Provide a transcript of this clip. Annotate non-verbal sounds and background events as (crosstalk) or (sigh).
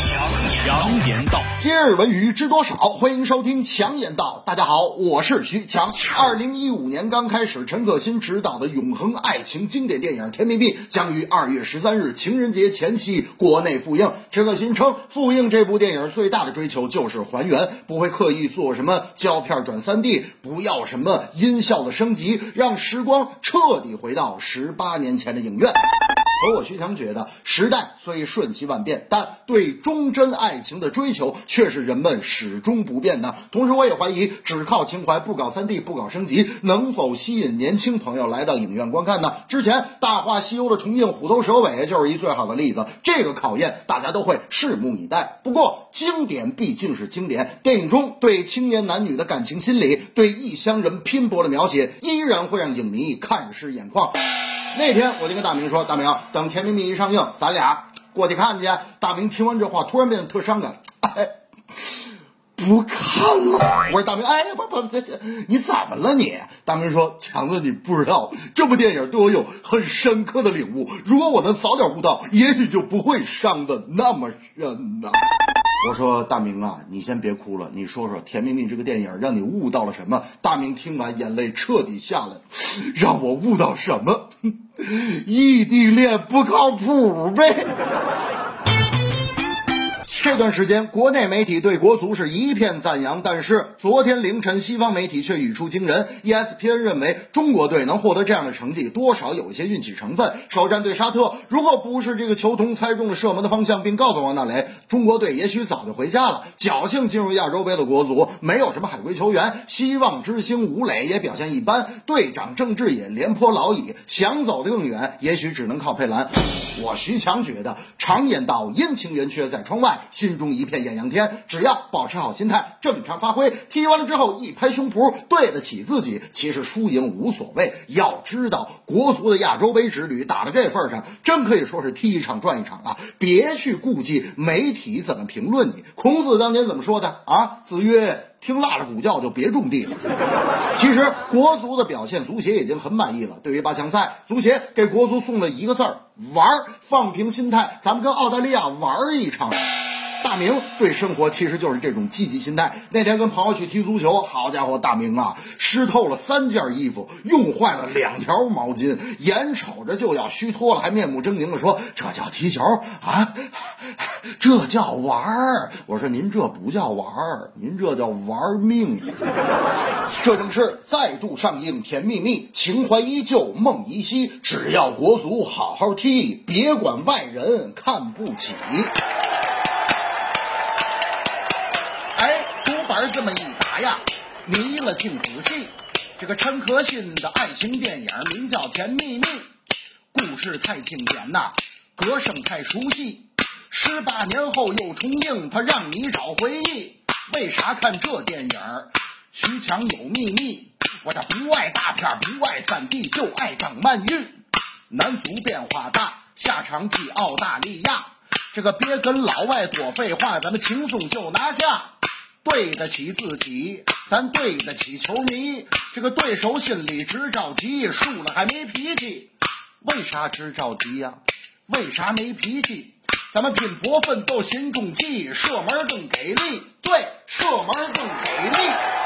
强强言道。今日文娱知多少？欢迎收听强言道。大家好，我是徐强。二零一五年刚开始，陈可辛执导的永恒爱情经典电影《甜蜜蜜》将于二月十三日情人节前夕国内复映。陈可辛称，复映这部电影最大的追求就是还原，不会刻意做什么胶片转三 D，不要什么音效的升级，让时光彻底回到十八年前的影院。而我徐强觉得，时代虽瞬息万变，但对忠贞爱情的追求却是人们始终不变的。同时，我也怀疑，只靠情怀不搞三 D 不搞升级，能否吸引年轻朋友来到影院观看呢？之前《大话西游》的重映虎头蛇尾就是一最好的例子。这个考验大家都会拭目以待。不过，经典毕竟是经典，电影中对青年男女的感情心理，对异乡人拼搏的描写，依然会让影迷看湿眼眶。那天我就跟大明说：“大明，等《甜蜜蜜》一上映，咱俩过去看去。”大明听完这话，突然变得特伤感，哎，不看了。我说：“大明，哎呀，不不，这这你怎么了你？”大明说：“强子，你不知道，这部电影对我有很深刻的领悟。如果我能早点悟到，也许就不会伤的那么深呢。”我说大明啊，你先别哭了，你说说《甜蜜蜜》这个电影让你悟到了什么？大明听完，眼泪彻底下来，让我悟到什么？异地恋不靠谱呗。这段时间，国内媒体对国足是一片赞扬，但是昨天凌晨，西方媒体却语出惊人。ESPN 认为，中国队能获得这样的成绩，多少有一些运气成分。首战对沙特，如果不是这个球童猜中了射门的方向，并告诉王大雷，中国队也许早就回家了。侥幸进入亚洲杯的国足，没有什么海归球员，希望之星吴磊也表现一般，队长郑智也廉颇老矣，想走得更远，也许只能靠佩兰。我徐强觉得，常言道，阴晴圆缺在窗外。心中一片艳阳天，只要保持好心态，正常发挥，踢完了之后一拍胸脯，对得起自己，其实输赢无所谓。要知道，国足的亚洲杯之旅打到这份上，真可以说是踢一场赚一场啊！别去顾忌媒体怎么评论你。孔子当年怎么说的啊？子曰。听辣着鼓叫就别种地了。其实国足的表现，足协已经很满意了。对于八强赛，足协给国足送了一个字儿：玩儿。放平心态，咱们跟澳大利亚玩一场。大明对生活其实就是这种积极心态。那天跟朋友去踢足球，好家伙，大明啊，湿透了三件衣服，用坏了两条毛巾，眼瞅着就要虚脱了，还面目狰狞的说：“这叫踢球啊，(laughs) 这叫玩儿。”我说：“您这不叫玩儿，您这叫玩命。” (laughs) 这正是再度上映《甜蜜蜜》，情怀依旧，梦依稀。只要国足好好踢，别管外人看不起。这么一打呀，迷了听仔细。这个陈可辛的爱情电影名叫《甜蜜蜜》，故事太经典呐，歌声太熟悉。十八年后又重映，它让你找回忆。为啥看这电影？徐强有秘密。我这不爱大片，不爱三 D，就爱张曼玉。男足变化大，下场踢澳大利亚。这个别跟老外多废话，咱们轻松就拿下。对得起自己，咱对得起球迷。这个对手心里直着急，输了还没脾气。为啥直着急呀？为啥没脾气？咱们拼搏奋斗心中记，射门更给力。对，射门更给力。